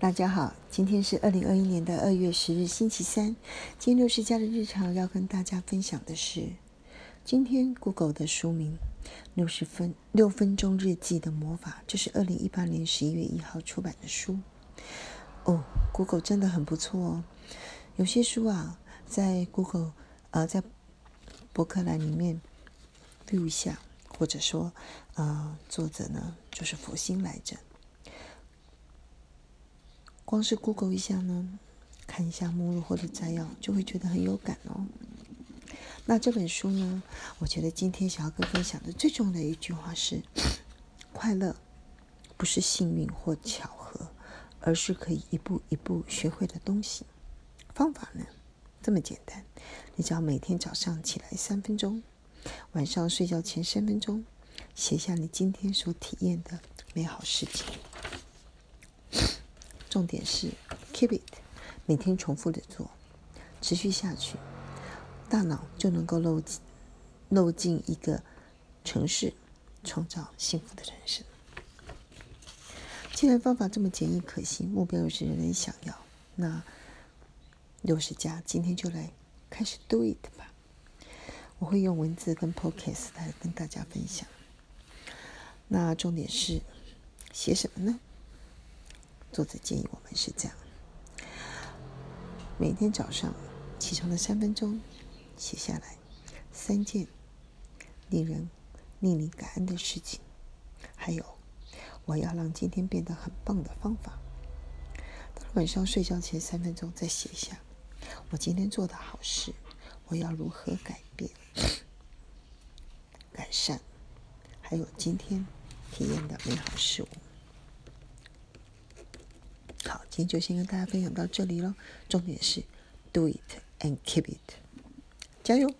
大家好，今天是二零二一年的二月十日，星期三。今天六十家的日常要跟大家分享的是，今天 Google 的书名《六十分六分钟日记的魔法》，这是二零一八年十一月一号出版的书。哦，Google 真的很不错哦。有些书啊，在 Google 呃在博客栏里面录一下，或者说呃作者呢就是佛心来着。光是 Google 一下呢，看一下目录或者摘要，就会觉得很有感哦。那这本书呢，我觉得今天想要跟分享的最重要的一句话是：快乐不是幸运或巧合，而是可以一步一步学会的东西。方法呢，这么简单，你只要每天早上起来三分钟，晚上睡觉前三分钟，写下你今天所体验的美好事情。重点是 keep it，每天重复的做，持续下去，大脑就能够漏进漏进一个城市，创造幸福的人生。既然方法这么简易可行，目标又是人人想要，那六十加今天就来开始 do it 吧。我会用文字跟 podcast 来跟大家分享。那重点是写什么呢？作者建议我们是这样：每天早上起床的三分钟，写下来三件令人令你感恩的事情，还有我要让今天变得很棒的方法。到了晚上睡觉前三分钟，再写下我今天做的好事，我要如何改变、改善，还有今天体验的美好事物。今天就先跟大家分享到这里了。重点是 do it and keep it，加油！